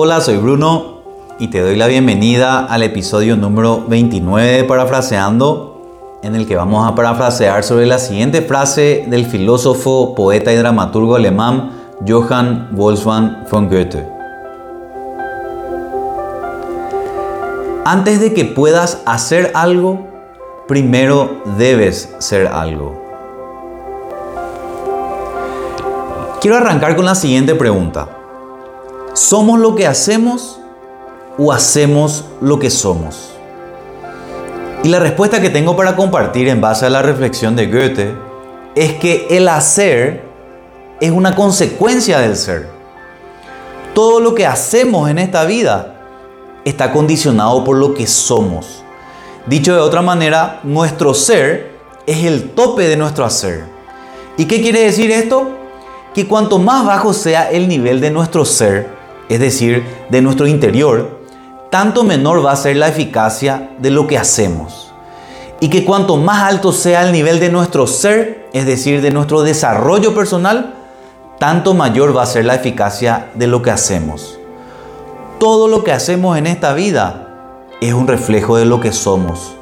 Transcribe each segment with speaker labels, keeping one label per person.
Speaker 1: Hola, soy Bruno y te doy la bienvenida al episodio número 29 de Parafraseando, en el que vamos a parafrasear sobre la siguiente frase del filósofo, poeta y dramaturgo alemán Johann Wolfgang von Goethe. Antes de que puedas hacer algo, primero debes ser algo. Quiero arrancar con la siguiente pregunta. ¿Somos lo que hacemos o hacemos lo que somos? Y la respuesta que tengo para compartir en base a la reflexión de Goethe es que el hacer es una consecuencia del ser. Todo lo que hacemos en esta vida está condicionado por lo que somos. Dicho de otra manera, nuestro ser es el tope de nuestro hacer. ¿Y qué quiere decir esto? Que cuanto más bajo sea el nivel de nuestro ser, es decir, de nuestro interior, tanto menor va a ser la eficacia de lo que hacemos. Y que cuanto más alto sea el nivel de nuestro ser, es decir, de nuestro desarrollo personal, tanto mayor va a ser la eficacia de lo que hacemos. Todo lo que hacemos en esta vida es un reflejo de lo que somos.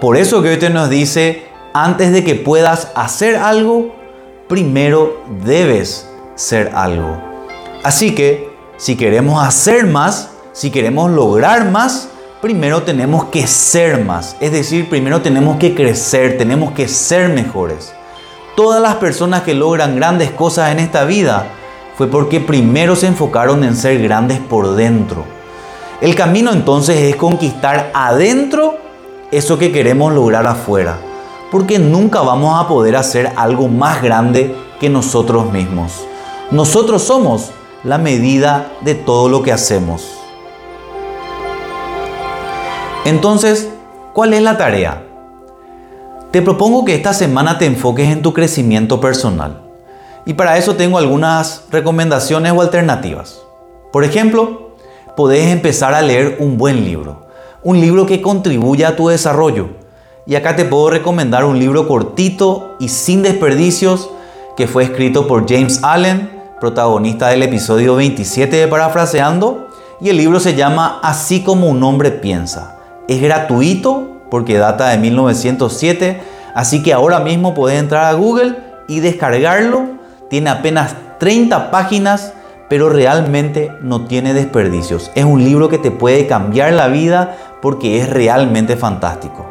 Speaker 1: Por eso Goethe nos dice, antes de que puedas hacer algo, primero debes ser algo. Así que si queremos hacer más, si queremos lograr más, primero tenemos que ser más. Es decir, primero tenemos que crecer, tenemos que ser mejores. Todas las personas que logran grandes cosas en esta vida fue porque primero se enfocaron en ser grandes por dentro. El camino entonces es conquistar adentro eso que queremos lograr afuera, porque nunca vamos a poder hacer algo más grande que nosotros mismos. Nosotros somos la medida de todo lo que hacemos. Entonces, ¿cuál es la tarea? Te propongo que esta semana te enfoques en tu crecimiento personal. Y para eso tengo algunas recomendaciones o alternativas. Por ejemplo, podés empezar a leer un buen libro. Un libro que contribuya a tu desarrollo. Y acá te puedo recomendar un libro cortito y sin desperdicios que fue escrito por James Allen protagonista del episodio 27 de Parafraseando, y el libro se llama Así como un hombre piensa. Es gratuito porque data de 1907, así que ahora mismo puedes entrar a Google y descargarlo. Tiene apenas 30 páginas, pero realmente no tiene desperdicios. Es un libro que te puede cambiar la vida porque es realmente fantástico.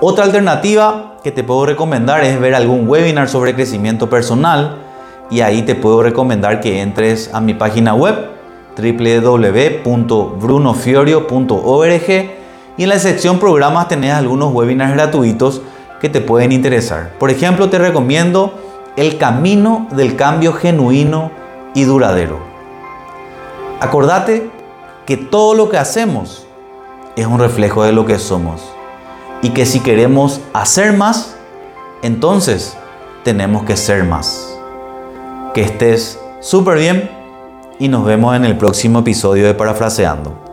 Speaker 1: Otra alternativa que te puedo recomendar es ver algún webinar sobre crecimiento personal y ahí te puedo recomendar que entres a mi página web www.brunofiorio.org y en la sección programas tenés algunos webinars gratuitos que te pueden interesar. Por ejemplo, te recomiendo El camino del cambio genuino y duradero. Acordate que todo lo que hacemos es un reflejo de lo que somos y que si queremos hacer más, entonces tenemos que ser más. Que estés súper bien y nos vemos en el próximo episodio de Parafraseando.